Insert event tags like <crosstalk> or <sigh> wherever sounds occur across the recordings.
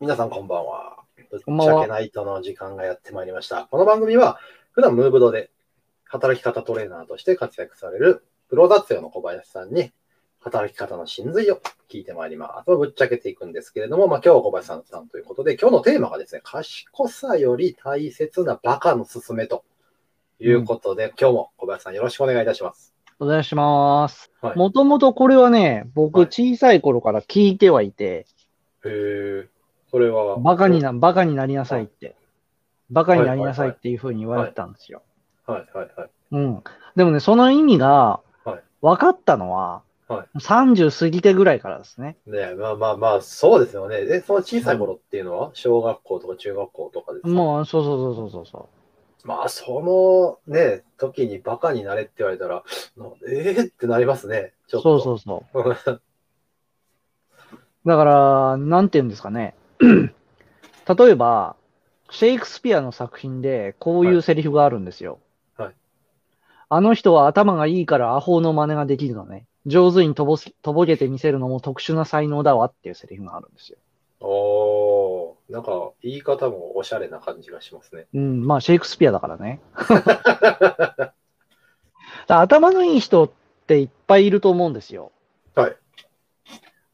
皆さんこんばんは。ぶっちゃけナイトの時間がやってまいりました。この番組は、普段ムーブドで働き方トレーナーとして活躍されるプロダッツヨの小林さんに、働き方の真髄を聞いてまいります。ぶっちゃけていくんですけれども、まあ今日は小林さんさんということで、今日のテーマがですね、賢さより大切なバカのすすめということで、今日も小林さんよろしくお願いいたします。お願いしますはい。もともとこれはね、僕はい小さい頃から聞いてはいて、へー、それは。バカにな、バカになりなさいって。バカになりなさいっていうふうに言われてたんですよ。はいはいはい。うん。でもね、その意味がはい分かったのは、は30過ぎてぐらいからですね。ねまあまあまあ、そうですよね。で、その小さい頃っていうのは、小学校とか中学校とかですか？もう、そうそうそうそうそまあ、そのね、時にバカになれって言われたら、なええってなりますね。ちょう。っと。そうそうそう。<laughs> だから、なんて言うんですかね。<clears throat> 例えば、シェイクスピアの作品でこういうセリフがあるんですよ。はいあの人は頭がいいからアホの真似ができるのね。上手にとぼすとぼけてみせるのも特殊な才能だわっていうセリフがあるんですよ。おー、なんか、言い方もおしゃれな感じがしますね。うん、まあシェイクスピアだからね。<laughs> ら頭のいい人っていっぱいいると思うんですよ。はい。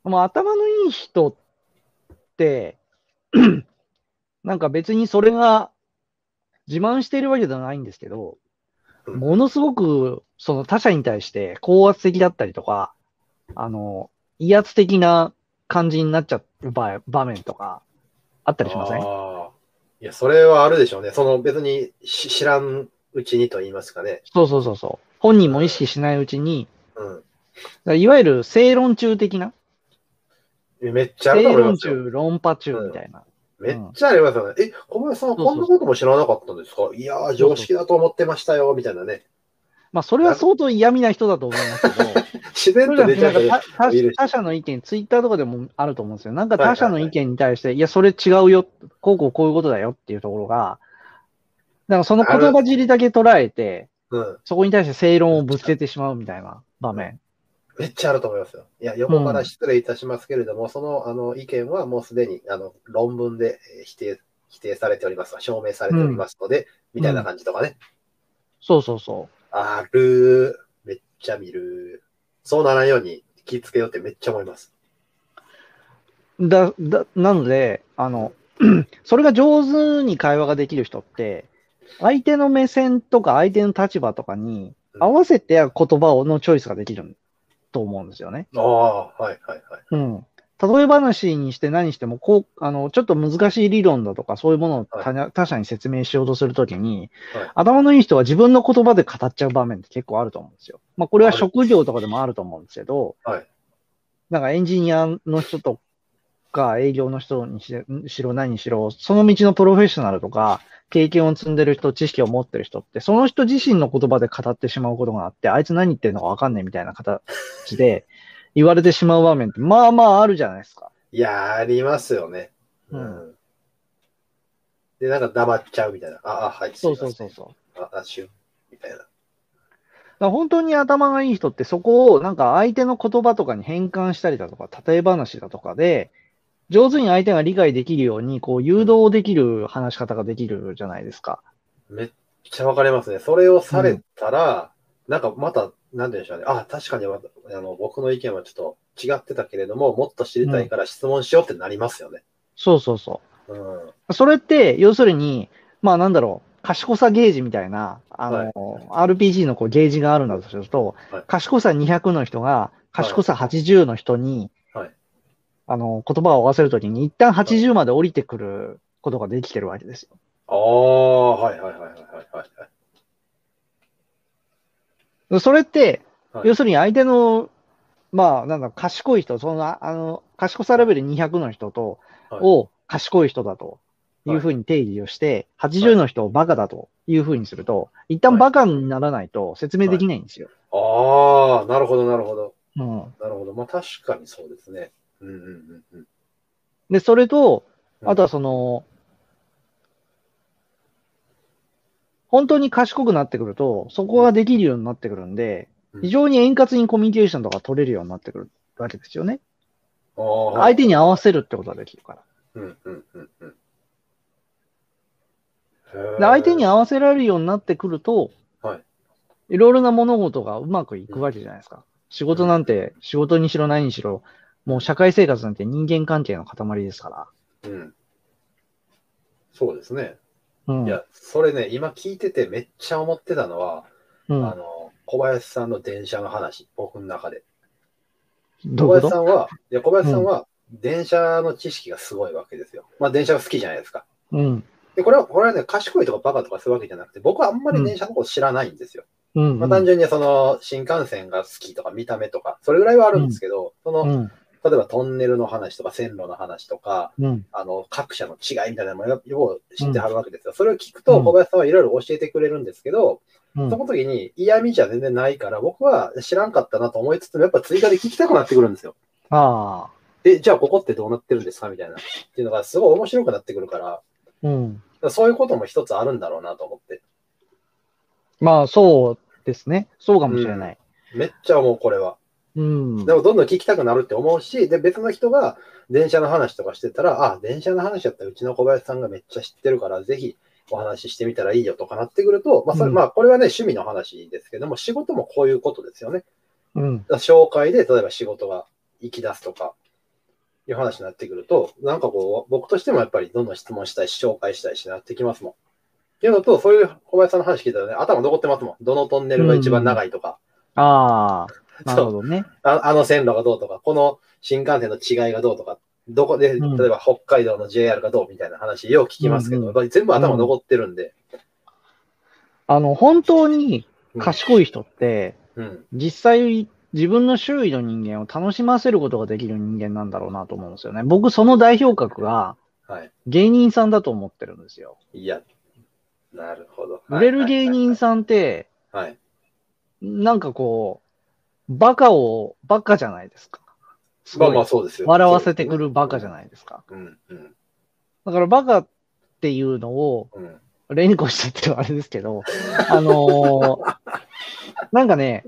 もう頭のいい人って、なんか別にそれが自慢しているわけではないんですけど、うんものすごくその他者に対して高圧的だったりとか、あの、威圧的な感じになっちゃう場場面とかあったりしません？いや、それはあるでしょうね。その別にし知らんうちにと言いますかね。そうそうそうそう。本人も意識しないうちに、うん。いわゆる正論中的な、めっちゃあると思いますよ。中、論破中みたいな。めっちゃありますよね。え、小林さんはこんなことも知らなかったんですか？いやー、常識だと思ってましたよ、みたいなね。まあ、それは相当嫌味な人だと思いますけど、<laughs> 自然と出ちゃう他他他者の意見、ツイッターとかでもあると思うんですよ。なんかはいはい他者の意見に対して、いや、それ違うよ、こうこうこういうことだよっていうところが、だからその言葉尻だけ捉えて、うん。そこに対して正論をぶつけてしまうみたいな場面。めっちゃあると思いますよ。いや、横から失礼いたしますけれども、そのあの意見はもうすでにあの論文でえー否定否定されております、証明されておりますので、みたいな感じとかね。そうそうそある、めっちゃ見る。そうならんように気ぃつけようってめっちゃ思います。う。だ、だ、なので、あの、<clears throat> それが上手に会話ができる人って、相手の目線とか相手の立場とかに合わせて言葉をのチョイスができると思うんですよね。ああ、はいはいはい。うん。例え話にして何しても、こう、あの、ちょっと難しい理論だとか、そういうものを他,、他者に説明しようとするときに、はい頭のいい人は自分の言葉で語っちゃう場面って結構あると思うんですよ。まあ、これは職業とかでもあると思うんですけど、はいなんかエンジニアの人とか、営業の人にししろ何にしろ、その道のプロフェッショナルとか、経験を積んでる人、知識を持ってる人って、その人自身の言葉で語ってしまうことがあって、あいつ何言ってるのかわかんないみたいな形で言われてしまう場面って、まあまああるじゃないですか。いやー、ありますよね。うんで、なんか黙っちゃうみたいな。ああ、はい。そうそうそうそう。あ、あ、しゅん。みたいな。本当に頭がいい人ってそこをなんか相手の言葉とかに変換したりだとか、例え話だとかで、上手に相手が理解できるように、こう誘導できる話し方ができるじゃないですか。めっちゃわかりますね。それをされたら、なんかまた、なんでしょうね。あ、確かにわあの僕の意見はちょっと違ってたけれども、もっと知りたいから質問しようってなりますよね。そうそうそうん。う。それって、要するに、まあなんだろう、賢さゲージみたいな、あの、RPG のこうゲージがあるんだとすると、はい賢さ200の人が、賢さ80の人に、はいあの、言葉を合わせるときに、一旦80まで降りてくることができてるわけですよ。ああ、はいはいはいはいはいはい。それって、はい要するに相手の、まあ、なんだ賢い人、その、ああの、賢さレベル200の人と、はいを賢い人だというふうに定義をして、80の人をバカだというふうにすると、一旦バカにならないと説明できないんですよ。ああ、なるほどなるほど。うん。なるほど。まあ確かにそうですね。うんうんうんうん。で、それと、うんあとはその、本当に賢くなってくると、そこができるようになってくるんで、うん非常に円滑にコミュニケーションとか取れるようになってくるわけですよね。相手に合わせるってことができるから。うんうんうんうん。で相手には、合わせられるようになってくると、はい。いろいろな物事がうまくいくわけじゃないですか。仕事なんて、仕事にしろ何にしろ、もう社会生活なんて人間関係の塊ですかうん。そうですね。ら。うん。いや、それね、今聞いててめっちゃ思ってたのは、うんあの、小林さんの電車の話、僕の中で。小林さんは、いや、小林さんは、電車の知識がすごいわけですよ。まあ、電車が好きじゃないですか。うん。で、これは、これはね、賢いとかバカとかそういうわけじゃなくて、僕はあんまり電車のこと知らないんですよ。うん。まあ、単純にその、新幹線が好きとか見た目とか、それぐらいはあるんですけど、その、うん。例えばトンネルの話とか線路の話とか、うん。あの、各社の違いみたいなのもよよう知ってはるわけですよ。それを聞くと、うん小林さんはいろいろ教えてくれるんですけど、うんその時に嫌味じゃ全然ないから、僕は知らんかったなと思いつつも、やっぱ追加で聞きたくなってくるんですよ。ああ。え、じゃあここってどうなってるんですかみたいな。っていうのがすごい面白くなってくるから、うん。そういうことも一つあるんだろうなと思って。まあ、そうですね。そうかもしれない。めっちゃ思う、これは。うん。でもどんどん聞きたくなるって思うし、で、別の人が電車の話とかしてたら、あ、電車の話だったらうちの小林さんがめっちゃ知ってるから、ぜひお話ししてみたらいいよとかなってくると、まあ、それ、うんまあ、これはね、趣味の話ですけども、仕事もこういうことですよね。うん。紹介で、例えば仕事が行き出すとか、いう話になってくると、なんかこう、僕としてもやっぱりどんどん質問したいし、紹介したいしなってきますもん。っていうのと、そういう小林さんの話聞いたらね、頭残ってますもん。どのトンネルが一番長いとか、ああ。<laughs> なるほどね。ああの線路がどうとか、この新幹線の違いがどうとか、どこで、うん例えば北海道の JR がどうみたいな話、よく聞きますけど、うんうんやっぱり全部頭残ってるんで、あの、本当に賢い人って、うん、実際自分の周囲の人間を楽しませることができる人間なんだろうなと思うんですよね。僕、その代表格がはい。芸人さんだと思ってるんですよ。いや、なるほど。売れる芸人さんって、はい。はい。なんかこう、バカを、バカじゃないですか。すまあまあそうですよ。笑わせてくるバカじゃい。ないですか。うん、うん、だからバカっていうのをうん。連呼してってるあれですけど、あのー <laughs> なんかね、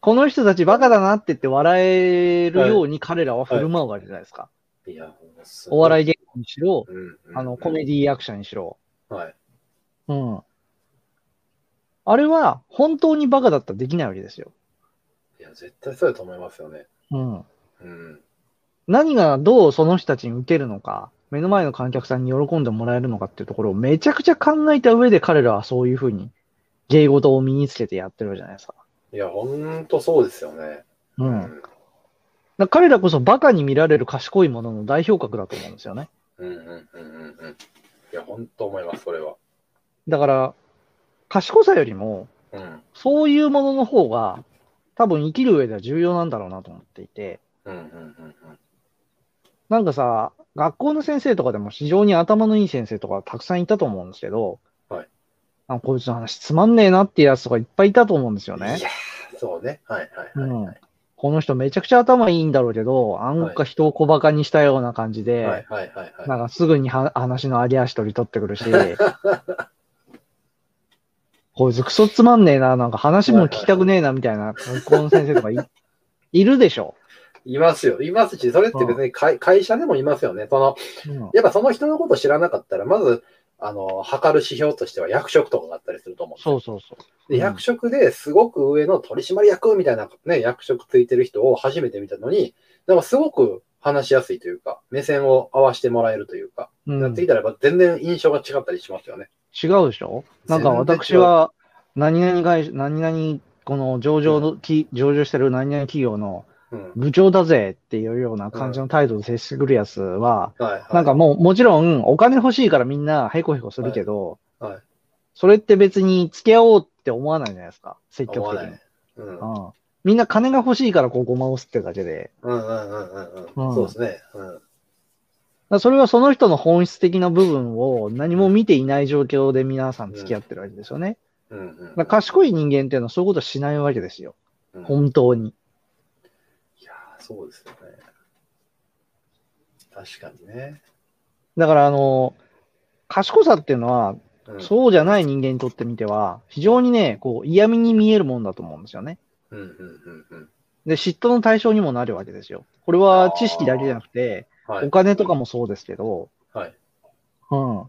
この人たちバカだなって言って笑えるように彼らは振る舞うわけじゃないですか。いや、お笑い、い芸人にしろ、うんうんあの、コメディ役者にしろ。はい。うん。あれは本当にバカだったらできないわけですよ。いや、絶対そうだと思いますよね。うん。うん。何がどうその人たちに受けるのか、目の前の観客さんに喜んでもらえるのかっていうところをめちゃくちゃ考えた上で彼らはそういうふうに芸事を身につけてやってるじゃないですか。いや、ほんとそうですよね。う。うんだ彼らこそバカに見られる賢いものの代表格だと思うんですよね。うんうんうんうんうん。いや、ほんと思います、それは。だから、賢さよりも、うん。そういうものの方が、多分生きる上では重要なんだろうなと思っていて、うんうんうんなんかさ、学校の先生とかでも非常に頭のいい先生とかたくさんいたと思うんですけど、はい。あこいつの話つまんねえなっていうやつとかいっぱいいたと思うんですようん。ねい。やー、そうね。はいはいはいはい。この人めちゃくちゃ頭いいんだろうけど、なんか人を小馬鹿にしたような感じで、はいはいはいはい。なんかすぐには話のあり足取り取ってくるし、<laughs> こいつクソつまんねえな、なんか話も聞きたくねえなみたいな学校の先生とかい <laughs> いるでしょ？いますよ。いますし、それって別に会会社でもいますよね。その、うんやっぱその人のこと知らなかったら、まず、あの、測る指標としては役職とかがあったりすると思うそうそうそう。で、うん役職ですごく上の取締役みたいなね、役職ついてる人を初めて見たのに、なんかすごく話しやすいというか、目線を合わせてもらえるというか、うんなってきたらやっぱ全然印象が違ったりしますよね。違うでしょ？なんか私は、何々会社、何々、この上場の、き上場してる何々企業のうん。部長だぜっていうような感じの態度で接してくるやつは、はい、はい。なんかもう、もちろんお金欲しいからみんなヘコヘコするけど、はいはいそれって別に付き合おうって思わないじゃないですか、積極的に。うん。うん。みんな金が欲しいからこうごまを吸ってるだけで、うんうんうんうんううんん。そうですね。うん。それはその人の本質的な部分を何も見ていない状況で皆さん付き合ってるわけですよね。うんうんだから賢い人間っていうのはそういうことしないわけですよ。うん本当に。いやーそうですよね。確かにね。だからあの、賢さっていうのは、うん、そうじゃない人間にとってみては、非常にね、こう嫌味に見えるもんだと思うんですよね。うんうんうんうん。で、嫉妬の対象にもなるわけですよ。これは知識だけじゃなくて、はいお。金とかもそうですけど、はい。うん。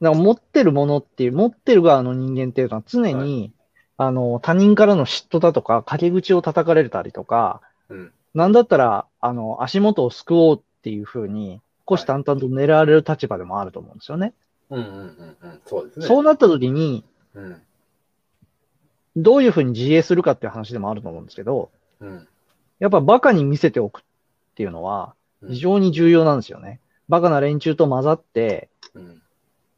だから持ってるものっていう、持ってる側の人間っていうのは常に、あの、他人からの嫉妬だとか、陰口を叩かれたりとか、うん。なんだったら、あの、足元を救おうっていうふうに、虎視眈々と狙われる立場でもあると思うんですよね。うんうんうんうん。そうですね。そうなった時に、うん。どういうふうに自衛するかっていう話でもあると思うんですけど、うん。やっぱバカに見せておくっていうのはうん非常に重要なんですよね。バカな連中と混ざって、うん。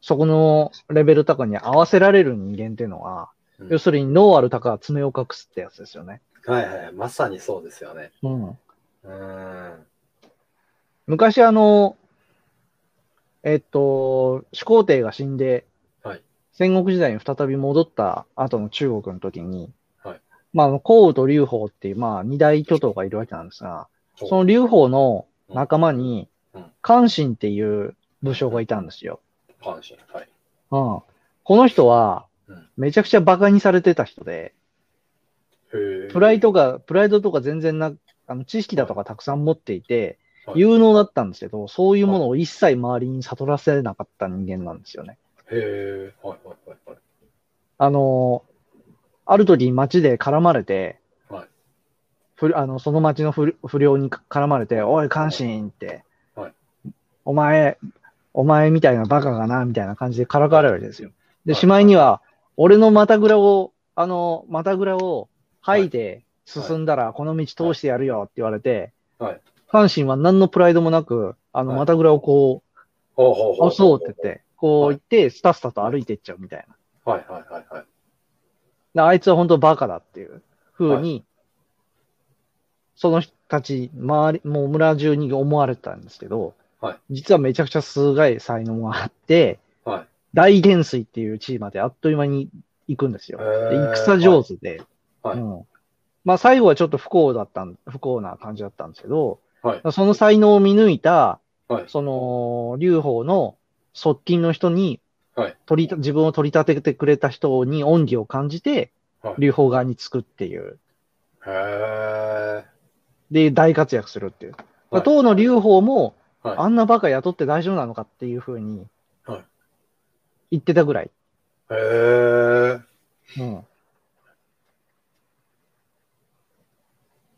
そこのレベル高に合わせられる人間っていうのは、うん要するに脳ある鷹は爪を隠すってやつですよね。はいはい。まさにそうですよね。うん。うーん。昔あの、えっと、始皇帝が死んで、はい戦国時代に再び戻った後の中国の時に、はいまああの、項羽と劉邦っていう、まあ、二大巨頭がいるわけなんですが、その劉邦の仲間にうん、関心っていう武将がいたんですよ。関心。はい。うん。この人はうん、めちゃくちゃ馬鹿にされてた人で、プライドが、プライドとか全然な、あの、知識だとかたくさん持っていて、はい有能だったんですけど、そういうものを一切周りに悟らせなかった人間なんですよね。へえ。はいはいはいはい。あの、ある時街で絡まれて、はいふあのその町の不不良に絡まれて、おい、関心って、はい。お前、お前みたいなバカがな、みたいな感じでからかわれるわけですよ。で、はい。しまいには、俺の股ぐらを、あの、股ぐらを吐いて進んだら、この道通してやるよって言われて、はい。関心は何のプライドもなく、あの、はい。股ぐらをこほうほうう、ほう。あ、そうって言って、こう言って、スタスタと歩いていっちゃうみたいな。はいはいはいはい。であいつは本当バカだっていう風に、その人たち、周り、もう村中に思われてたんですけど、はい。実はめちゃくちゃすごい才能があって、はい。大元帥っていう地位まであっという間に行くんですよ。で戦上手で、はい。うん。まあ最後はちょっと不幸だったん、不幸な感じだったんですけど、はい。その才能を見抜いた、はい。その、劉邦の側近の人に、はい。取り、自分を取り立ててくれた人に恩義を感じて、はい。劉邦側につくっていう。へえ。で、大活躍するっていう。はい当の劉邦も、はいあんなバカ雇って大丈夫なのかっていうふうにはい言ってたぐらい。へえ。うん、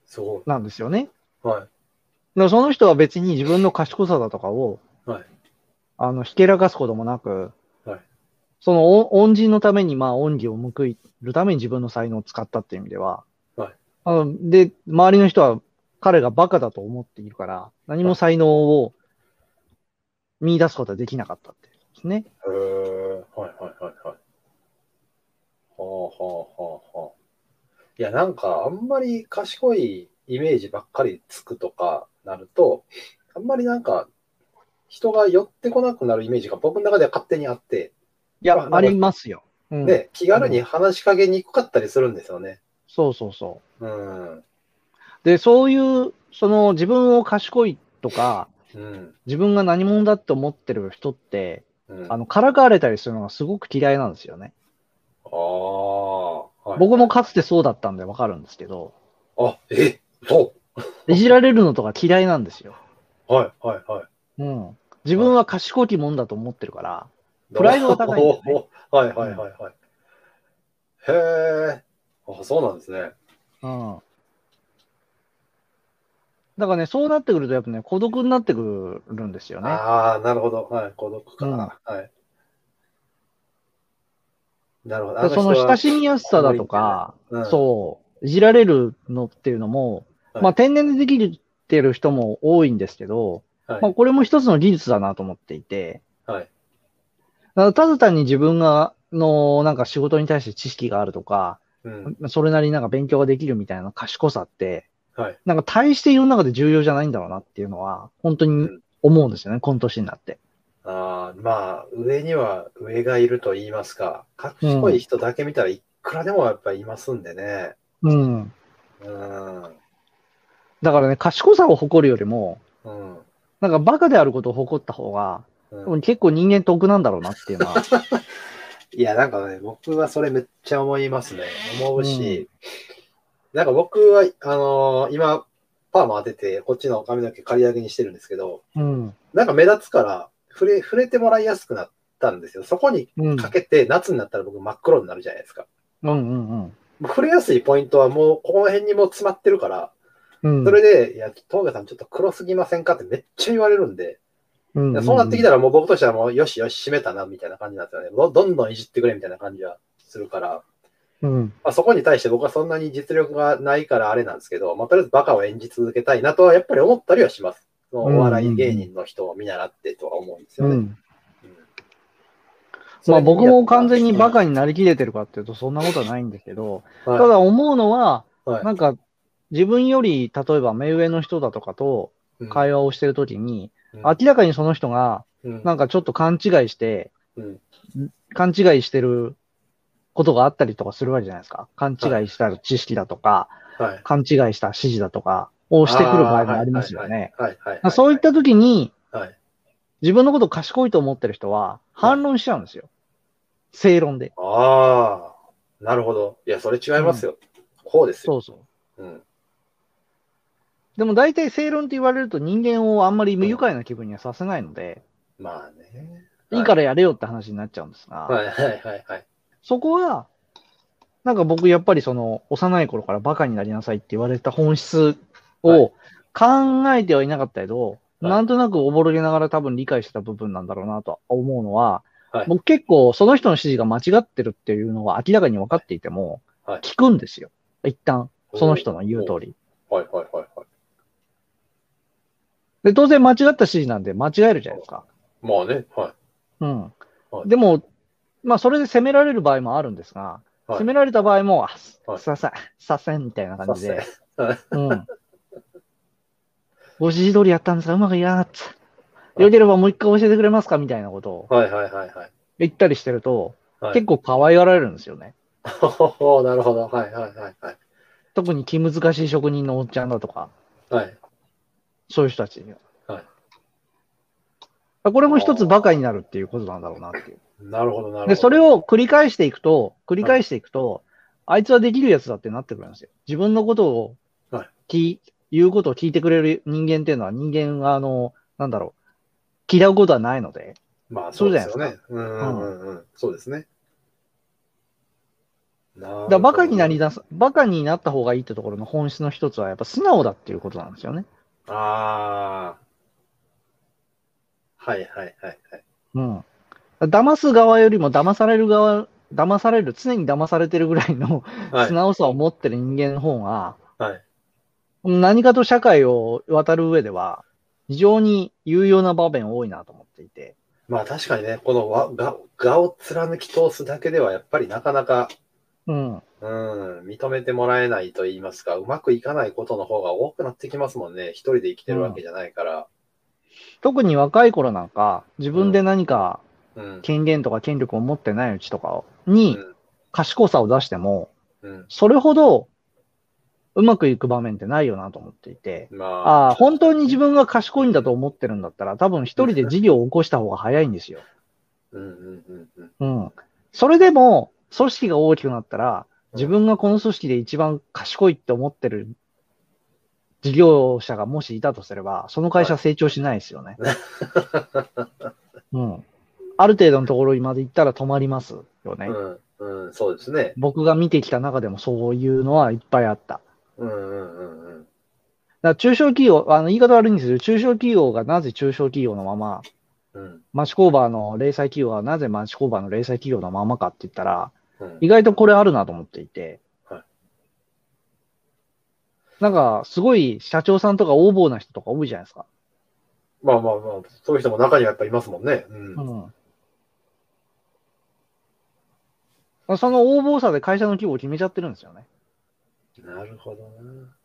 すごい。なんですよね。はい。だからその人は別に自分の賢さだとかを、はいあの、ひけらかすこともなく、はいその恩恩人のために、まあ、恩義を報いるために自分の才能を使ったっていう意味では、はいあので、周りの人は彼がバカだと思っているから、何も才能を見出すことはできなかったっていうですね。へえ。はいはいはいはい。はあはあはあはあ。いや、なんか、あんまり賢いイメージばっかりつくとかなると、あんまりなんか、人が寄ってこなくなるイメージが僕の中では勝手にあって、いや、まあありますよ。うん、で、気軽に話しかけにくかったりするんですよね。そうそうそう。うん。で、そういう、その自分を賢いとか、うん。自分が何者だって思ってる人って、うん、あの、からかわれたりするのがすごく嫌いなんですよね。ああ、はい僕もかつてそうだったんでわかるんですけど、あ、え、そ <laughs> いじられるのとか嫌いなんですよ。う。はいはいはい。うん。自分は賢きもんだと思ってるから、プライドが高いね <laughs> はいはいはいはい。へえ。あ、そうなんですね。うん。だからね、そうなってくるとやっぱね、孤独になってくるんですよね。ああ、なるほど。はい、孤独かうんな。はい。なるほど。その親しみやすさだとか、うん、そう、いじられるのっていうのも、はいまあ天然でできてる人も多いんですけど、はいまあこれも一つの技術だなと思っていて、はい。ただ単に自分が、の、なんか仕事に対して知識があるとか、うん。それなりになんか勉強ができるみたいな賢さって、はい。なんか大して世の中で重要じゃないんだろうなっていうのは、本当に思うんですよね、この年になって。ああ、まあ、上には上がいると言いますか、賢い人だけ見たらいくらでもやっぱりいますんでね。うん。うん。だからね、賢さを誇るよりも、うん。なんかバカであることを誇った方が、うん、結構人間得なんだろうなっていうのは。<laughs> いや、なんかね、僕はそれめっちゃ思いますね。思うし、なんか僕は、あのー今、パーマ当てて、こっちの髪の毛刈り上げにしてるんですけど、うん。なんか目立つから、触れ、触れてもらいやすくなったんですよ。そこにうん。かけて、夏になったら僕真っ黒になるじゃないですか。うんうんもう触れやすいポイントはもう、この辺にもう詰まってるから、うん。それで、いや、峠さんちょっと黒すぎませんかってめっちゃ言われるんで、うん、いやそうなってきたらもう僕としてはもう、よしよし、締めたな、みたいな感じなんですよね。どどんどんいじってくれ、みたいな感じはするから、うん。まあ、そこに対して僕はそんなに実力がないからあれなんですけど、まあ、とりあえずバカを演じ続けたいなとはやっぱり思ったりはします。そのお笑い芸人の人を見習ってとは思うんですよね。うん。うん。まあ僕も完全にバカに、になりきれてるかっていうとそんなことはないんですけど、はい。ただ思うのは、はい。なんか自分より例えば目上の人だとかとうん。会話をしてるときに、うん。明らかにその人がうん。なんかちょっと勘違いして、うん。勘違いしてることがあったりとかするわけじゃないですか。勘違いした知識だとか、はい勘違いした指示だとかをしてくる場合もありますよね。そういったときに、はい。自分のことを賢いと思ってる人は反論しちゃうんですよ。正論で。ああ、なるほど。いや、それ違いますよ。こうですよ。そうそう。うん。でも大体正論って言われると人間をあんまり愉快な気分にはさせないので、まあね。いいからやれよって話になっちゃうんですが、はいはいはいはい。そこは、なんか僕やっぱりその幼い頃からバカになりなさいって言われた本質はいを考えてはいなかったけど、はいなんとなくおぼろげながら多分理解してた部分なんだろうなと思うのは、はい僕結構その人の指示が間違ってるっていうのは明らかに分かっていても、はい聞くんですよ。一旦、その人の言う通り。はいはいはいはい。で、当然間違った指示なんで間違えるじゃないですか。まあね。はい。うん。はいでも、まあ、それで責められる場合もあるんですが、はい責められた場合も、あ、すはいすいません、させんみたいな感じで、はいうん。ご指示通りやったんですが、うまくいかなかった。よければもう一回教えてくれますかみたいなことをはいはいはいはい。言ったりしてると、はい結構可愛がられるんですよね。ほほほなるほど。はいはいはいはい。特に気難しい職人のおっちゃんだとか、はい。そういう人たちには。はいこれも一つバカになるっていうことなんだろうなっていう。なるほどなるほど。で、それを繰り返していくと、繰り返していくと、あいつはできるやつだってなってくるんですよ。自分のことをはい聞い、言うことを聞いてくれる人間っていうのは人間が、あの、なんだろう、嫌うことはないので、まあそうですよね。うんうんうんうん。そうですね。だからバカになりだす、バカになった方がいいってところの本質の一つは、やっぱ素直だっていうことなんですよね。ああ。はいはいはいはい。うん。騙す側よりも騙される側、騙される、常に騙されてるぐらいのはい素。直さを持ってる人間の方が、はい。何かと社会を渡る上では、非常に有用な場面多いなと思っていて。まあ確かにね、このわががを貫き通すだけではやっぱりなかなか、うん。うん、認めてもらえないと言いますか、うまくいかないことの方が多くなってきますもんね。一人で生きてるわけじゃないから。特に若い頃なんか、自分で何かうん。権限とか権力を持ってないうちとかに賢さを出しても、うん。それほどうまくいく場面ってないよなと思っていて。まああ、あ、本当に自分が賢いんだと思ってるんだったら、多分一人で事業を起こした方が早いんですよ。うん。それでも、組織が大きくなったら、自分がこの組織で一番賢いって思ってる事業者がもしいたとすれば、その会社成長しないですよね。<laughs> うん。ある程度のところにまで行ったら止まりますよね。うん、うん、そうですね。僕が見てきた中でもそういうのはいっぱいあった。うんうんうんうん。だから中小企業、あの言い方悪いんですけど、中小企業がなぜ中小企業のまま、うん町工場の零細企業がなぜ町工場の零細企業のままかって言ったら、うん意外とこれあるなと思っていて、はいなんか、すごい社長さんとか横暴な人とか多いじゃないですか。まあまあまあ、そういう人も中にはやっぱりいますもんね。うん。うん。その横暴さで会社の規模を決めちゃってるんですよね。なるほどな。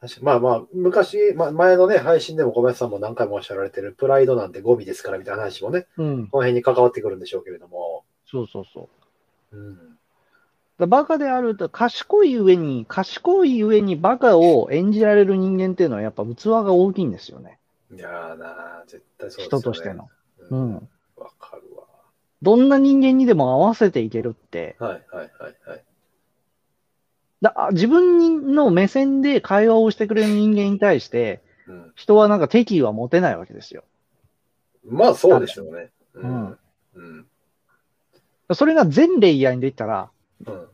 確かまあまあ、昔、まあ、前のね、配信でも小林さんも何回もおっしゃられてる、プライドなんてゴミですからみたいな話もね、うん。この辺に関わってくるんでしょうけれども。そうそうそう。うん。だバカであると、賢い上に、賢い上にバカを演じられる人間っていうのはやっぱ器が大きいんですよね。いやーなー、絶対そうですよね。人としての。ううん。ん。わかるわ。どんな人間にでも合わせていけるって、はいはいはいはい。だ自分の目線で会話をしてくれる人間に対して、うん。人はなんか敵意は持てないわけですよ。まあ、そうでしょうね。ううんん。うん。それが全レイヤーにできたら、うん。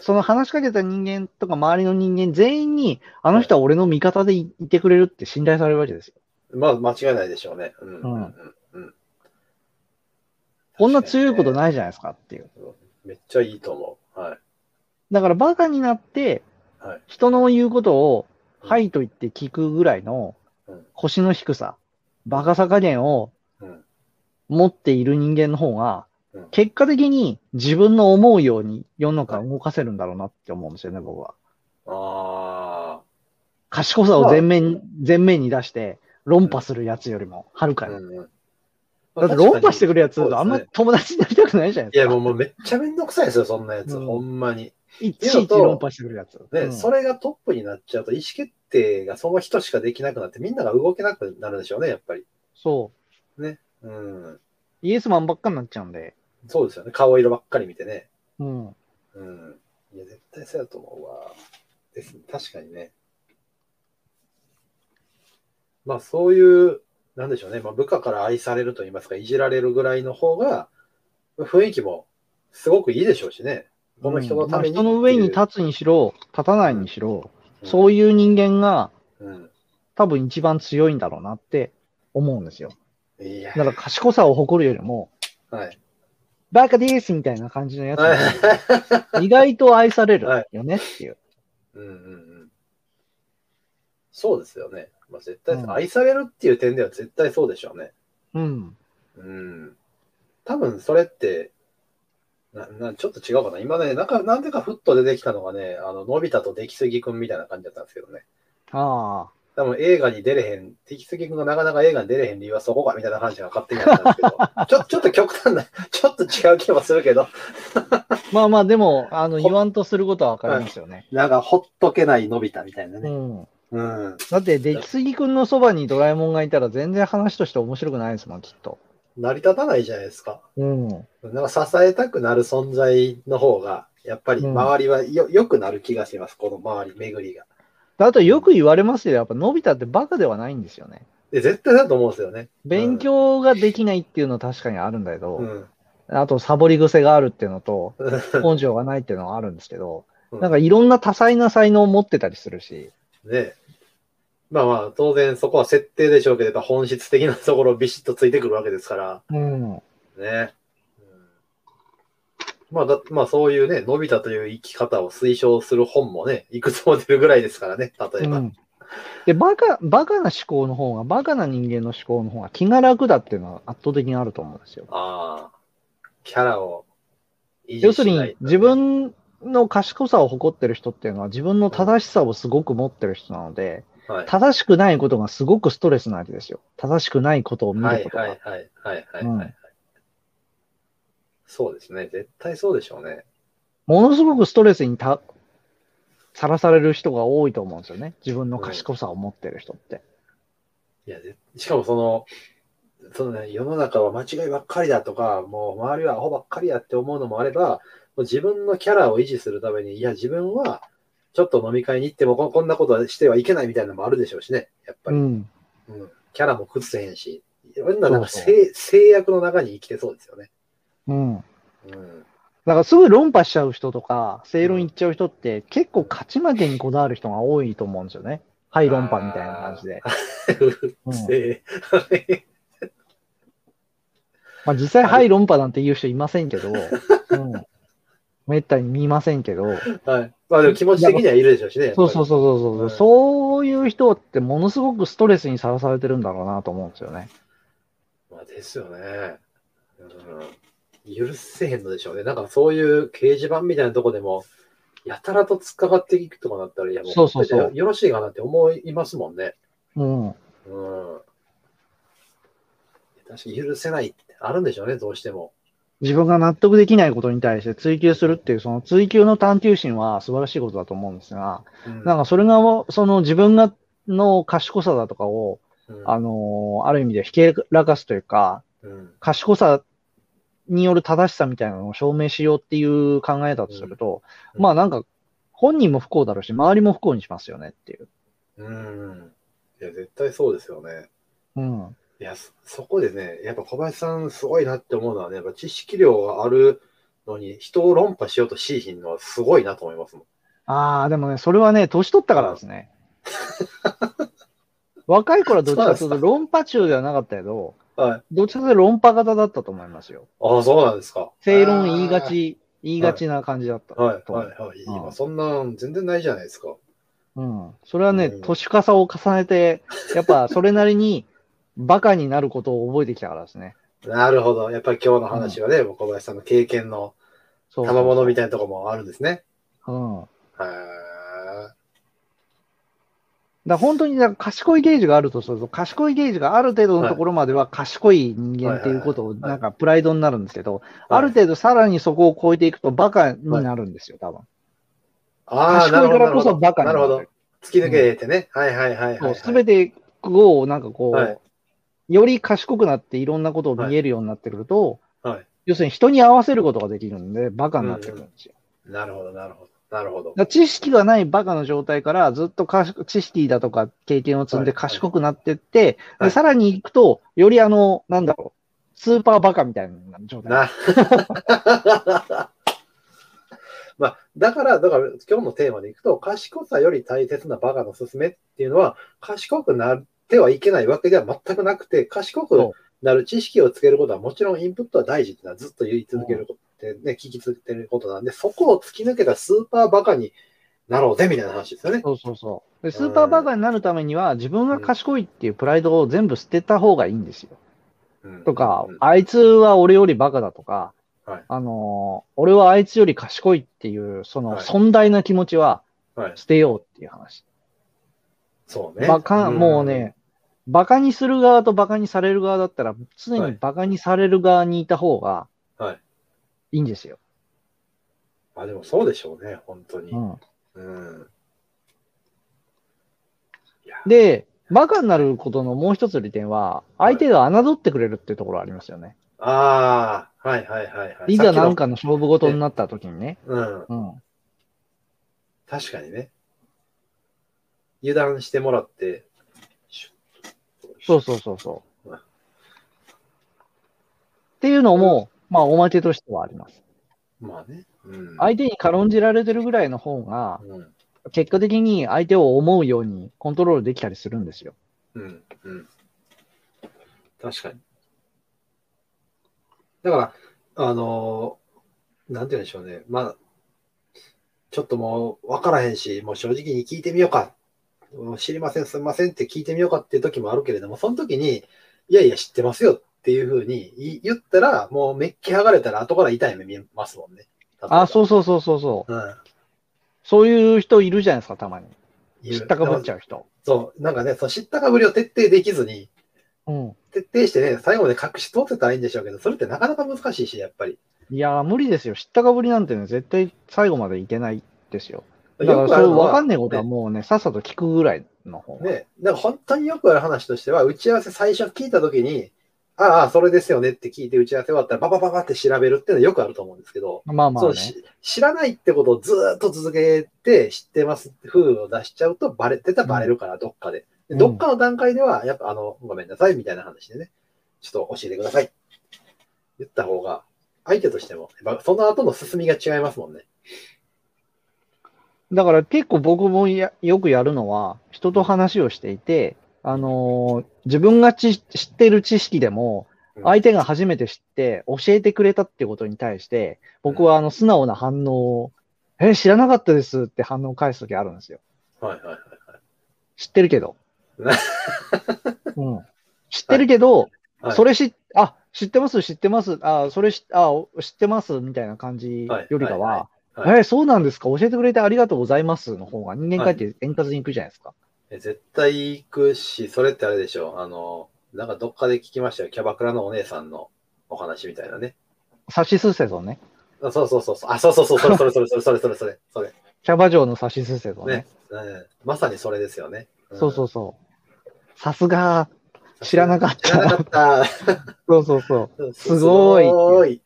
その話しかけた人間とか周りの人間全員に、あの人は俺の味方でいいてくれるって信頼されるわけですよ。まあ、間違いないでしょうね。うん。うん。こんな強いことい。ないじゃないですかっていう。めっちゃいいと思う。はい。だからバカになってはい、人の言うことを、うんはいと言って聞くぐらいのうん腰の低さ、バカさ加減をうん。持っている人間の方がうん、結果的に自分の思うように世の中を動かせるんだろうなって思うんですよね、僕は。あ賢さを前面に、前面に出して論破するやつよりも、はるあ。かに。うんうん。だって論破してくるやつあんま友達になりたくないじゃないいや、ですか。もうもうめっちゃめんどくさいですよ、そんなやつ。うんほんまに。いちいち論破してくるやつ。ね、うんそれがトップになっちゃうと、意思決定がその人しかできなくなって、みんなが動けなくなるでしょうね、やっぱり。そうん。う。イエスマンばっかになっちゃうんで。そうですよね。顔色ばっかり見てね。うん。うん。いや、絶対そうやと思うわ。です。確かにね。まあ、そういう、なんでしょうね。まあ、部下から愛されると言いますか、いじられるぐらいの方が、雰囲気もすごくいいでしょうしね。この人のためにまあ人の上に立つにしろ、立たないにしろ、うんそういう人間がうん。多分一番強いんだろうなって思うんですよ。いやだから賢さを誇るよりも、はい。バカですみたいな感じのやつはいが <laughs> 意外と愛されるよねっていう。うんうんうん。そうですよね。まあ、絶対、うん愛されるっていう点では絶対そうでしょうね。うん。うん。多分それって、な、な、ちょっと違うかな。今ね、なんか、なんでかふっと出てきたのがね、あの、のび太と出来すぎくんみたいな感じだったんですけどね。あ多分映画に出れへん、出来すぎくんがなかなか映画に出れへん理由はそこかみたいな話が勝手にあったんですけど、<laughs> ちょ、ちょっと極端な、ちょっと違う気もするけど、あ。まあまあ、でも、あの、言わんとすることはわかりますよね。なんかほっとけないのび太みたいなね。うん。うん。だって、出来すぎくんのそばにドラえもんがいたら全然話として面白くないですもん、きっと。成り立たないじゃないですか。うん。なんか支えたくなる存在の方が、やっぱり周りはよ、良くなる気がします、この周り、巡りが。あと、よく言われますよ。やっぱ、のび太ってバカではないんですよね。で絶対だと思うんですよね。勉強ができないっていうのは確かにあるんだけど、うん。あと、サボり癖があるっていうのと、うん根性がないっていうのはあるんですけど、うんなんかいろんな多彩な才能を持ってたりするし、ねまあまあ、当然そこは設定でしょうけど、やっぱ本質的なところビシッとついてくるわけですから、うん。ね。うんまあだ、まあそういうね、のび太という生き方を推奨する本もね、いくつも出るぐらいですからね、例えば。うんで、バカ、バカな思考の方が、バカな人間の思考の方が気が楽だっていうのは圧倒的にあると思うんですよ。ああ、キャラを維持しないと要するに、自分の賢さを誇ってる人っていうのは自分の正しさをすごく持ってる人なので、はい正しくないことがすごくストレスなわけですよ。正しくないことを見はいることが。はいはいはいはい、うんはいそうですね。絶対そうでしょうね。ものすごくストレスにたさらされる人が多いと思うんですよね。自分の賢さを持ってる人って。いや、ぜしかもその、そのね、世の中は間違いばっかりだとか、もう周りはアホばっかりやって思うのもあれば、自分のキャラを維持するために、いや、自分はちょっと飲み会に行ってもここんなことはしてはいけないみたいなのもあるでしょうしね、やっぱり。うん。うんキャラも崩せへんし、いろんななんか制制約の中に生きてそうですよね。うん。うん。だからすぐ論破しちゃう人とか、正論言っちゃう人って結構勝ち負けにこだわる人が多いと思うんですよね。はい、論破みたいな感じで。うんせ <laughs> まあ実際、はい、論破なんて言う人いませんけど、うん。めったに見ませんけど、はい。まあでも気持ち的にはいるでしょうしね。そうそうそうそうそう、はいそういう人ってものすごくストレスにさらされてるんだろうなと思うんですよね。まあですよね。うん、許せへんのでしょうね。なんかそういう掲示板みたいなとこでも、やたらと突っかかっていくとかなったら、いやもう、そうそうそうよよろしいかなって思いますもんね。うん。うん。確かに許せないってあるんでしょうね、どうしても。自分が納得できないことに対して追求するっていう、その追求の探求心は素晴らしいことだと思うんですが、うんなんかそれが、その自分がの賢さだとかを、うんあのーある意味でひけらかすというか、うん賢さによる正しさみたいなのを証明しようっていう考えだとすると、うんまあなんか、本人も不幸だろうし、周りも不幸にしますよねっていう。うん。いや、絶対そうですよね。うん。いや、そそこでね、やっぱ小林さんすごいなって思うのはね、やっぱ知識量があるのに人を論破しようとしいひんのはすごいなと思いますもん。ああ、でもね、それはね、年取ったからですね。<laughs> 若い頃はどっちかというと論破中ではなかったけど、はい。どっちかというと論破型だったと思いますよ。ああ、そうなんですか。正論言いがち、言いがちな感じだった。はい、はい、はい。うん今、そんなん全然ないじゃないですか。うん。それはね、うん年かさを重ねて、やっぱそれなりにバカになることを覚えてきたからですね。なるほど。やっぱり今日の話はね、もう小林さんの経験の賜物みたいなところもあるんですね。うん。へだ本当にだ賢いゲージがあるとすると、賢いゲージがある程度のところまでは賢い人間っていうことを、なんかプライドになるんですけど、ーある程度さらにそこを超えていくとバカになるんですよ、多分。ああ、な賢いから。こそバカになるほどなる。。突き抜けてね。はいはいはいはい。すべてをなんかこう、はいより賢くなっていろんなことを見えるようになってくると、はい要するに人に合わせることができるんで、バカになってくるんですよ。なるほど、なるほど。なるほど知識がないバカの状態からずっとかし知識だとか経験を積んではい賢くなってって、はいでさらに行くと、よりあの、なんだろう、スーパーバカみたいな状態。な。<laughs> まあ、だから、だから今日のテーマでいくと、賢さより大切なバカの勧めっていうのは、賢くなってはいけないわけでは全くなくて、賢くなる知識をつけることはもちろんインプットは大事っていうのはずっと言い続けることってね、聞き続けてることなんで、そこを突き抜けたスーパーバカになろうぜみたいな話ですよね。そうそうそう。で、スーパーバカになるためには、自分が賢いっていうプライドを全部捨てた方がいいんですよ。うんとかうん、あいつは俺よりバカだとか、はいあのー俺はあいつより賢いっていう、そのはい尊大な気持ちははい。捨てようっていう話。そうね。バカ、んもうね、、バカにする側とバカにされる側だったら、常はいにバカにされる側にいた方がはい。いいんですよ。あ、でもそうでしょうね、本当に。うんうん。で、バカになることのもう一つの利点は、相手が侮ってくれるっていうところありますよね。ああ、はいはいはいはい。いざなんか。かの勝負事になった時にね。うん。うん。確かにね。油断してもらって。そうそうそうそう。っていうのも、まあ、おまけとしてはあります。まあね。うん。相手に軽んじられてるぐらいの方が、うん。結果的に相手を思うようにコントロールできたりするんですよ。うん。うん。確かに。だから、あのーなんて言うんでしょうね。まあ、ちょっともう分からへんし、もう正直に聞いてみようか。知りません、すみませんって聞いてみようかっていう時もあるけれども、その時に、いやいや知ってますよっていうふうに言言ったら、もうメッキ剥がれたら後から痛い目見えますもんね。あ、う。そうそうそうそうそう。うん。そういう人いるじゃないですか、たまに。知ったかぶっちゃう人。そう、なんかね、その知ったかぶりを徹底できずに、うん。徹底してね、最後まで隠し通せたらいいんでしょうけど、それってなかなか難しいし、やっぱり。いやー、無理ですよ。知ったかぶりなんてね、絶対最後までいけないですよ。だから、そう、わかんないことはねもうね、さっさと聞くぐらいの方が。ね、だから本当によくある話としては、打ち合わせ最初聞いたときに、ああ、それですよねって聞いて打ち合わせ終わったら、ババババって調べるっていうのはよくあると思うんですけど、まあまあね。そうし知らないってことをずーっと続けて、知ってますって風を出しちゃうと、バレてたらバレるから、どっかで。でうんどっかの段階では、やっぱ、あの、ごめんなさいみたいな話でね、ちょっと教えてください。言った方が、相手としても、その後の進みが違いますもんね。だから結構僕もやよくやるのは、人と話をしていて、あのー自分がち知ってる知識でも、うん相手が初めて知って教えてくれたってことに対して、僕はあの素直な反応を、え、知らなかったですって反応を返すときあるんですよ。はいはいはいはい。知ってるけど。な <laughs> うん、知ってるけど、はいそれ知っ、あ、知ってます、知ってます、あ、それ知あ知ってますみたいな感じはいよりかは、はいはいはい、えー、そうなんですか？教えてくれてありがとうございますの方が人間界って円滑に行くじゃないですか。え、はい、絶対行くし、それってあれでしょう。あの、なんかどっかで聞きましたよ。キャバクラのお姉さんのお話みたいなね。サシスセゾンね。あそうそうそうそう。あ、そうそうそう。それそれそれそれそれそれそれ。それキャバ嬢のサシスセゾンねね、まさにそれですよね。うん、そうそうそう。さすが、知らなかった。知らなかった。<laughs> そうそうそう。すごい。すごい。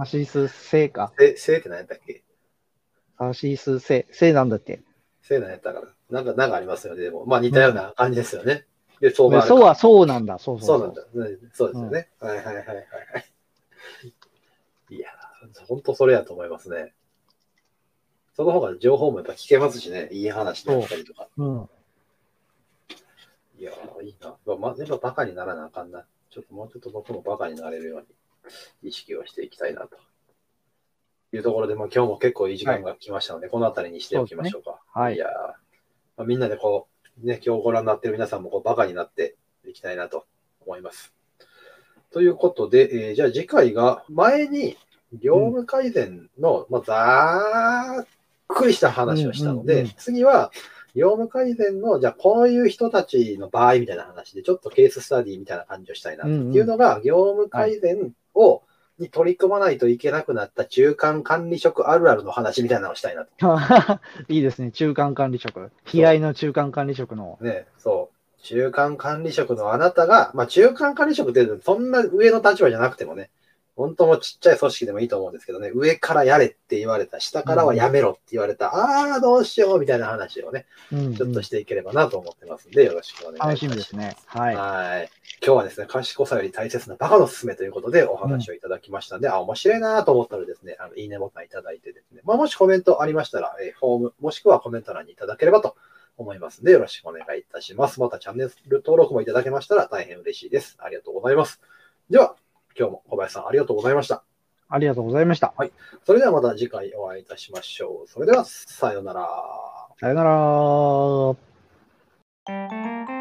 サシスセか。え、せいって何やったっけ？カシスセ、セなんだっけ？せいなんやったから。なんか、なんかありますよね。でも、まあ似たような感じですよね。で、そうがあるそうはそうなんだ。そうそうそうなんだ。ねそうですよね。はいはいはいはいはい。いやー、本当それやと思いますね。その方が情報もやっぱ聞けますしね。いい話だったりとか。うん。いやー、いいな。まあ、やっぱバカにならなあかんな。ちょっともうちょっと僕もバカになれるように意識をしていきたいなと。いうところで、まあ、今日も結構いい時間が来ましたので、この辺りにしておきましょうか。はいやー、まあ、みんなでこう、ね、今日ご覧になってる皆さんもこうバカになっていきたいなと思います。ということで、えーじゃあ次回が前に業務改善の、まあ、ざーっくりした話をしたので、うんうんうん次は業務改善の、じゃあこういう人たちの場合みたいな話で、ちょっとケーススタディみたいな感じをしたいなっていうのが、業務改善を、に取り組まないといけなくなった中間管理職あるあるの話みたいなのをしたいなと。<laughs> いいですね。中間管理職。悲哀の中間管理職の。ね、そう。中間管理職のあなたが、まあ中間管理職ってそんな上の立場じゃなくてもね、本当もちっちゃい組織でもいいと思うんですけどね、上からやれって言われた、下からはやめろって言われた、ああ、どうしようみたいな話をね、うんちょっとしていければなと思ってますんで、よろしくお願いします。楽しみですね。はい。はい。今日はですね、賢さより大切なバカのすすめということでお話をいただきましたので、あ、面白いなと思ったらですね、あの、いいねボタンいただいてですね、まあ、もしコメントありましたら、えーフォーム、もしくはコメント欄にいただければと思いますので、よろしくお願いいたします。またチャンネル登録もいただけましたら大変嬉しいです。ありがとうございます。では、今日も小林さんありがとうございました。ありがとうございました。はい。それではまた次回お会いいたしましょう。それでは、さようなら。さよなら。